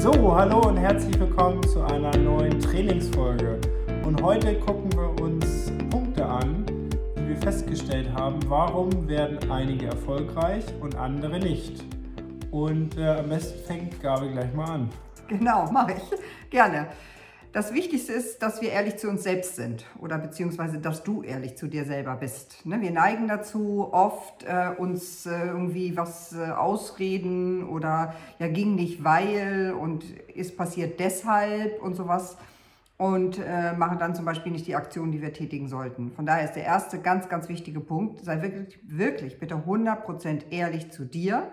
So, hallo und herzlich willkommen zu einer neuen Trainingsfolge. Und heute gucken wir uns Punkte an, die wir festgestellt haben, warum werden einige erfolgreich und andere nicht. Und äh, am besten fängt Gabi gleich mal an. Genau, mache ich. Gerne. Das Wichtigste ist, dass wir ehrlich zu uns selbst sind oder beziehungsweise, dass du ehrlich zu dir selber bist. Ne? Wir neigen dazu, oft äh, uns äh, irgendwie was äh, ausreden oder ja ging nicht weil und ist passiert deshalb und sowas und äh, machen dann zum Beispiel nicht die Aktion, die wir tätigen sollten. Von daher ist der erste ganz, ganz wichtige Punkt, sei wirklich, wirklich bitte 100% ehrlich zu dir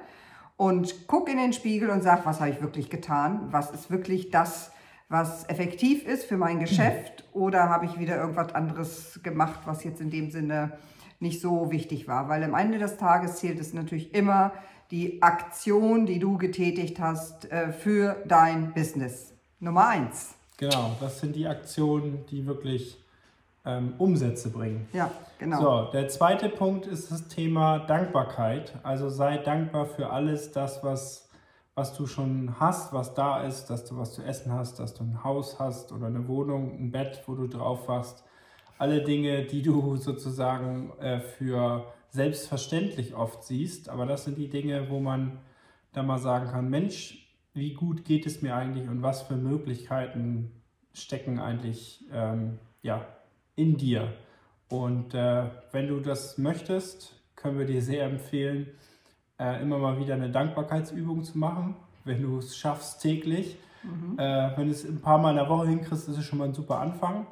und guck in den Spiegel und sag, was habe ich wirklich getan, was ist wirklich das, was effektiv ist für mein Geschäft oder habe ich wieder irgendwas anderes gemacht, was jetzt in dem Sinne nicht so wichtig war. Weil am Ende des Tages zählt es natürlich immer die Aktion, die du getätigt hast äh, für dein Business. Nummer eins. Genau, das sind die Aktionen, die wirklich ähm, Umsätze bringen. Ja, genau. So, der zweite Punkt ist das Thema Dankbarkeit. Also sei dankbar für alles das, was was du schon hast, was da ist, dass du was zu essen hast, dass du ein Haus hast oder eine Wohnung, ein Bett, wo du drauf hast. Alle Dinge, die du sozusagen äh, für selbstverständlich oft siehst. Aber das sind die Dinge, wo man da mal sagen kann, Mensch, wie gut geht es mir eigentlich und was für Möglichkeiten stecken eigentlich ähm, ja, in dir. Und äh, wenn du das möchtest, können wir dir sehr empfehlen, äh, immer mal wieder eine Dankbarkeitsübung zu machen, wenn du es schaffst täglich. Mhm. Äh, wenn du es ein paar Mal in der Woche hinkriegst, ist es schon mal ein super Anfang.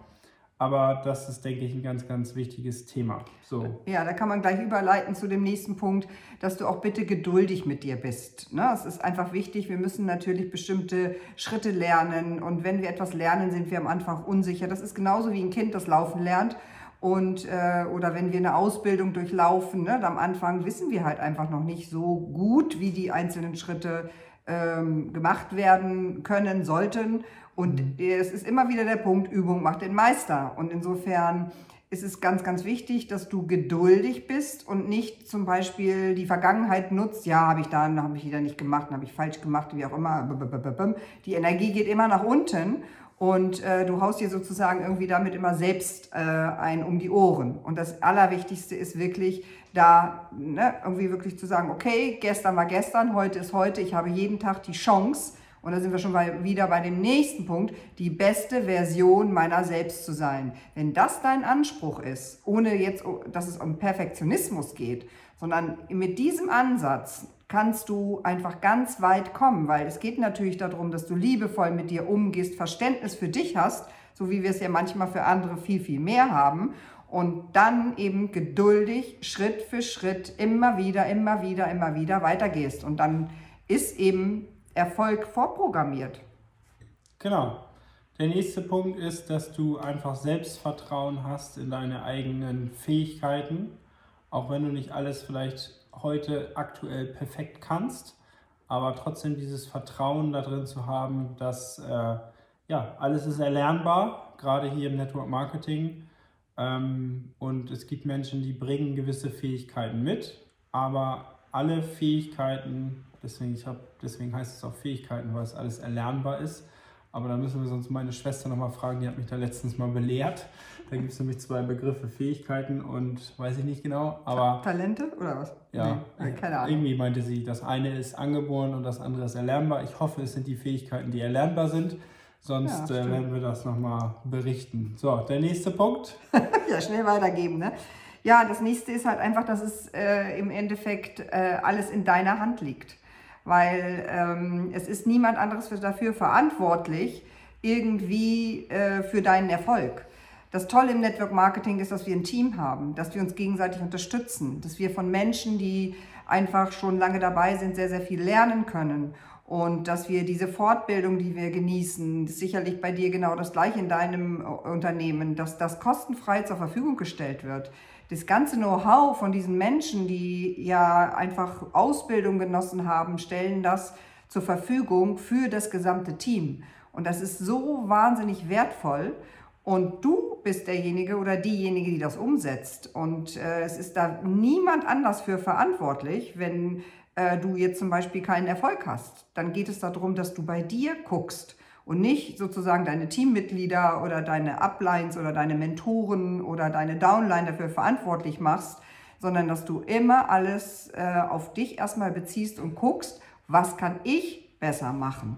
Aber das ist, denke ich, ein ganz, ganz wichtiges Thema. So. Ja, da kann man gleich überleiten zu dem nächsten Punkt, dass du auch bitte geduldig mit dir bist. Ne? Es ist einfach wichtig, wir müssen natürlich bestimmte Schritte lernen. Und wenn wir etwas lernen, sind wir am Anfang unsicher. Das ist genauso wie ein Kind, das Laufen lernt und äh, oder wenn wir eine Ausbildung durchlaufen, ne, am Anfang wissen wir halt einfach noch nicht so gut, wie die einzelnen Schritte ähm, gemacht werden können, sollten. Und mhm. es ist immer wieder der Punkt, Übung macht den Meister. Und insofern ist es ganz, ganz wichtig, dass du geduldig bist und nicht zum Beispiel die Vergangenheit nutzt, ja, habe ich da, habe ich wieder nicht gemacht, habe ich falsch gemacht, wie auch immer. Die Energie geht immer nach unten und äh, du haust dir sozusagen irgendwie damit immer selbst äh, ein um die Ohren. Und das Allerwichtigste ist wirklich, da ne, irgendwie wirklich zu sagen, okay, gestern war gestern, heute ist heute, ich habe jeden Tag die Chance, und da sind wir schon bei, wieder bei dem nächsten Punkt, die beste Version meiner selbst zu sein. Wenn das dein Anspruch ist, ohne jetzt, dass es um Perfektionismus geht, sondern mit diesem Ansatz kannst du einfach ganz weit kommen, weil es geht natürlich darum, dass du liebevoll mit dir umgehst, Verständnis für dich hast, so wie wir es ja manchmal für andere viel, viel mehr haben und dann eben geduldig Schritt für Schritt immer wieder, immer wieder, immer wieder weitergehst und dann ist eben Erfolg vorprogrammiert. Genau. Der nächste Punkt ist, dass du einfach Selbstvertrauen hast in deine eigenen Fähigkeiten, auch wenn du nicht alles vielleicht heute aktuell perfekt kannst, aber trotzdem dieses Vertrauen darin zu haben, dass äh, ja, alles ist erlernbar, gerade hier im Network Marketing. Ähm, und es gibt Menschen, die bringen gewisse Fähigkeiten mit, aber alle Fähigkeiten, deswegen, ich hab, deswegen heißt es auch Fähigkeiten, weil es alles erlernbar ist, aber da müssen wir sonst meine Schwester nochmal fragen, die hat mich da letztens mal belehrt. Da gibt es nämlich zwei Begriffe, Fähigkeiten und weiß ich nicht genau. Aber Talente oder was? Ja, nee, keine Ahnung. Irgendwie meinte sie, das eine ist angeboren und das andere ist erlernbar. Ich hoffe, es sind die Fähigkeiten, die erlernbar sind. Sonst ja, äh, werden wir das nochmal berichten. So, der nächste Punkt. ja, schnell weitergeben, ne? Ja, das nächste ist halt einfach, dass es äh, im Endeffekt äh, alles in deiner Hand liegt weil ähm, es ist niemand anderes dafür verantwortlich, irgendwie äh, für deinen Erfolg. Das Tolle im Network Marketing ist, dass wir ein Team haben, dass wir uns gegenseitig unterstützen, dass wir von Menschen, die einfach schon lange dabei sind, sehr, sehr viel lernen können und dass wir diese Fortbildung, die wir genießen, sicherlich bei dir genau das gleiche in deinem Unternehmen, dass das kostenfrei zur Verfügung gestellt wird das ganze Know-how von diesen Menschen, die ja einfach Ausbildung genossen haben, stellen das zur Verfügung für das gesamte Team. Und das ist so wahnsinnig wertvoll. Und du bist derjenige oder diejenige, die das umsetzt. Und äh, es ist da niemand anders für verantwortlich, wenn äh, du jetzt zum Beispiel keinen Erfolg hast. Dann geht es darum, dass du bei dir guckst und nicht sozusagen deine Teammitglieder oder deine Uplines oder deine Mentoren oder deine Downline dafür verantwortlich machst, sondern dass du immer alles äh, auf dich erstmal beziehst und guckst, was kann ich besser machen.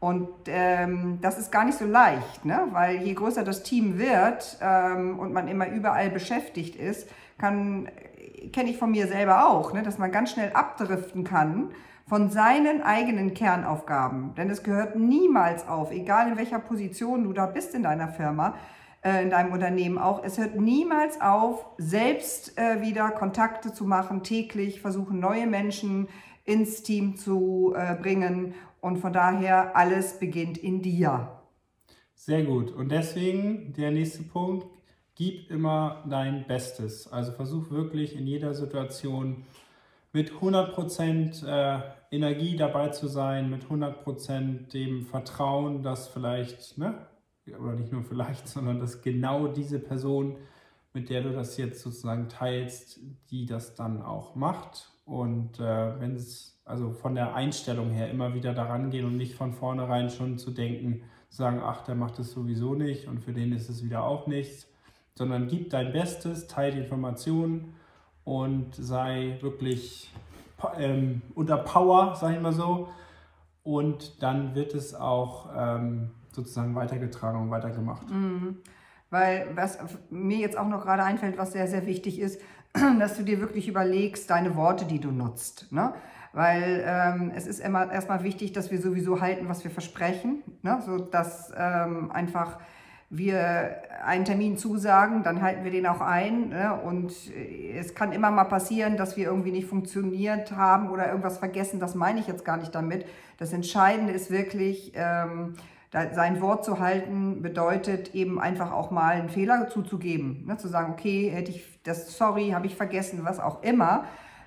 Und ähm, das ist gar nicht so leicht, ne? weil je größer das Team wird ähm, und man immer überall beschäftigt ist, kann, kenne ich von mir selber auch, ne? dass man ganz schnell abdriften kann von seinen eigenen Kernaufgaben. Denn es gehört niemals auf, egal in welcher Position du da bist in deiner Firma, äh, in deinem Unternehmen auch, es hört niemals auf, selbst äh, wieder Kontakte zu machen, täglich versuchen, neue Menschen ins Team zu äh, bringen. Und von daher, alles beginnt in dir. Sehr gut. Und deswegen der nächste Punkt, gib immer dein Bestes. Also versuch wirklich in jeder Situation mit 100% äh, Energie dabei zu sein, mit 100% dem Vertrauen, dass vielleicht, ne, oder nicht nur vielleicht, sondern dass genau diese Person, mit der du das jetzt sozusagen teilst, die das dann auch macht. Und äh, wenn es also von der Einstellung her immer wieder daran gehen und nicht von vornherein schon zu denken, sagen, ach, der macht es sowieso nicht und für den ist es wieder auch nichts, sondern gib dein Bestes, teile Informationen und sei wirklich ähm, unter Power, sag ich mal so. Und dann wird es auch ähm, sozusagen weitergetragen und weitergemacht. Mhm. Weil was mir jetzt auch noch gerade einfällt, was sehr, sehr wichtig ist, dass du dir wirklich überlegst, deine Worte, die du nutzt. Ne? Weil ähm, es ist immer erstmal wichtig, dass wir sowieso halten, was wir versprechen. Ne? So dass ähm, einfach wir einen Termin zusagen, dann halten wir den auch ein. Ne? Und es kann immer mal passieren, dass wir irgendwie nicht funktioniert haben oder irgendwas vergessen. Das meine ich jetzt gar nicht damit. Das Entscheidende ist wirklich, ähm, sein Wort zu halten bedeutet eben einfach auch mal einen Fehler zuzugeben. Ne? Zu sagen, okay, hätte ich das, sorry, habe ich vergessen, was auch immer.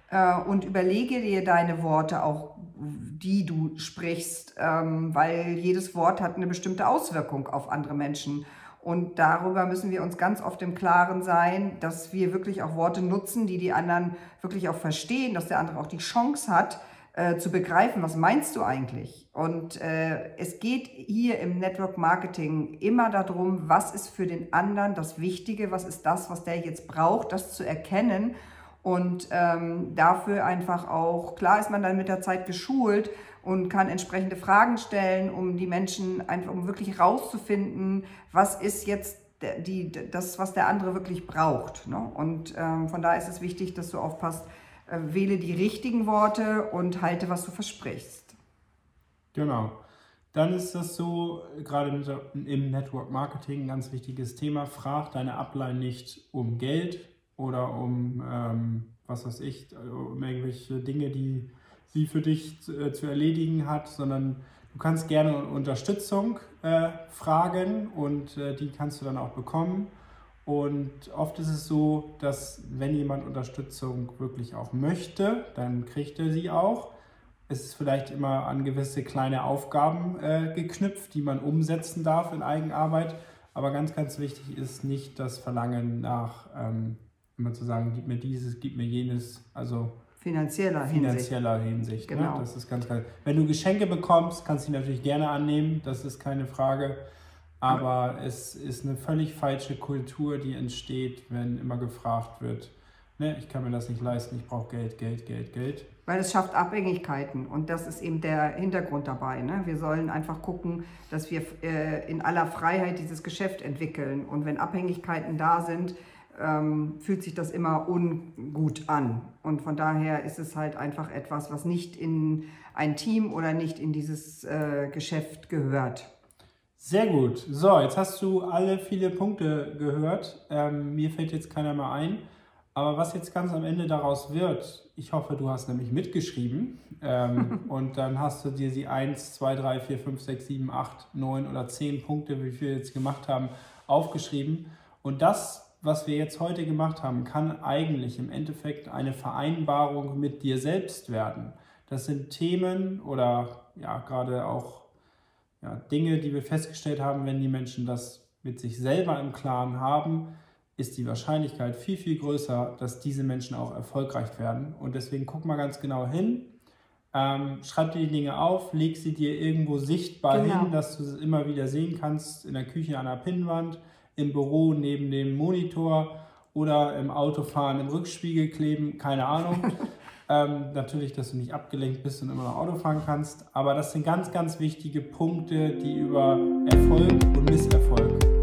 Äh, und überlege dir deine Worte auch, die du sprichst, ähm, weil jedes Wort hat eine bestimmte Auswirkung auf andere Menschen. Und darüber müssen wir uns ganz oft im Klaren sein, dass wir wirklich auch Worte nutzen, die die anderen wirklich auch verstehen, dass der andere auch die Chance hat, äh, zu begreifen, was meinst du eigentlich? Und äh, es geht hier im Network Marketing immer darum, was ist für den anderen das Wichtige, was ist das, was der jetzt braucht, das zu erkennen. Und ähm, dafür einfach auch, klar ist man dann mit der Zeit geschult und kann entsprechende Fragen stellen, um die Menschen einfach, um wirklich rauszufinden, was ist jetzt die, das, was der andere wirklich braucht. Ne? Und ähm, von daher ist es wichtig, dass du aufpasst, äh, wähle die richtigen Worte und halte, was du versprichst. Genau. Dann ist das so, gerade im Network Marketing ein ganz wichtiges Thema, frag deine Upline nicht um Geld oder um, ähm, was weiß ich, um irgendwelche Dinge, die sie für dich zu, äh, zu erledigen hat, sondern du kannst gerne Unterstützung äh, fragen und äh, die kannst du dann auch bekommen. Und oft ist es so, dass wenn jemand Unterstützung wirklich auch möchte, dann kriegt er sie auch. Es ist vielleicht immer an gewisse kleine Aufgaben äh, geknüpft, die man umsetzen darf in Eigenarbeit. Aber ganz, ganz wichtig ist nicht das Verlangen nach, ähm, immer zu sagen, gib mir dieses, gib mir jenes. Also finanzieller, finanzieller Hinsicht. Hinsicht ne? genau. Ne? Das ist ganz klar. Wenn du Geschenke bekommst, kannst du sie natürlich gerne annehmen. Das ist keine Frage. Aber es ist eine völlig falsche Kultur, die entsteht, wenn immer gefragt wird, ne, ich kann mir das nicht leisten, ich brauche Geld, Geld, Geld, Geld. Weil es schafft Abhängigkeiten und das ist eben der Hintergrund dabei. Ne? Wir sollen einfach gucken, dass wir äh, in aller Freiheit dieses Geschäft entwickeln. Und wenn Abhängigkeiten da sind, ähm, fühlt sich das immer ungut an. Und von daher ist es halt einfach etwas, was nicht in ein Team oder nicht in dieses äh, Geschäft gehört. Sehr gut. So, jetzt hast du alle viele Punkte gehört. Ähm, mir fällt jetzt keiner mehr ein. Aber was jetzt ganz am Ende daraus wird, ich hoffe, du hast nämlich mitgeschrieben ähm, und dann hast du dir die 1, 2, 3, 4, 5, 6, 7, 8, 9 oder 10 Punkte, wie wir jetzt gemacht haben, aufgeschrieben. Und das, was wir jetzt heute gemacht haben, kann eigentlich im Endeffekt eine Vereinbarung mit dir selbst werden. Das sind Themen oder ja, gerade auch ja, Dinge, die wir festgestellt haben, wenn die Menschen das mit sich selber im Klaren haben, ist die Wahrscheinlichkeit viel, viel größer, dass diese Menschen auch erfolgreich werden. Und deswegen guck mal ganz genau hin Ähm, schreib dir die Dinge auf, leg sie dir irgendwo sichtbar Genau. hin, dass du sie immer wieder sehen kannst, in der Küche an der Pinnwand, im Büro neben dem Monitor oder im Autofahren im Rückspiegel kleben, keine Ahnung. ähm, natürlich, dass du nicht abgelenkt bist und immer noch Auto fahren kannst. Aber das sind ganz, ganz wichtige Punkte, die über Erfolg und Misserfolg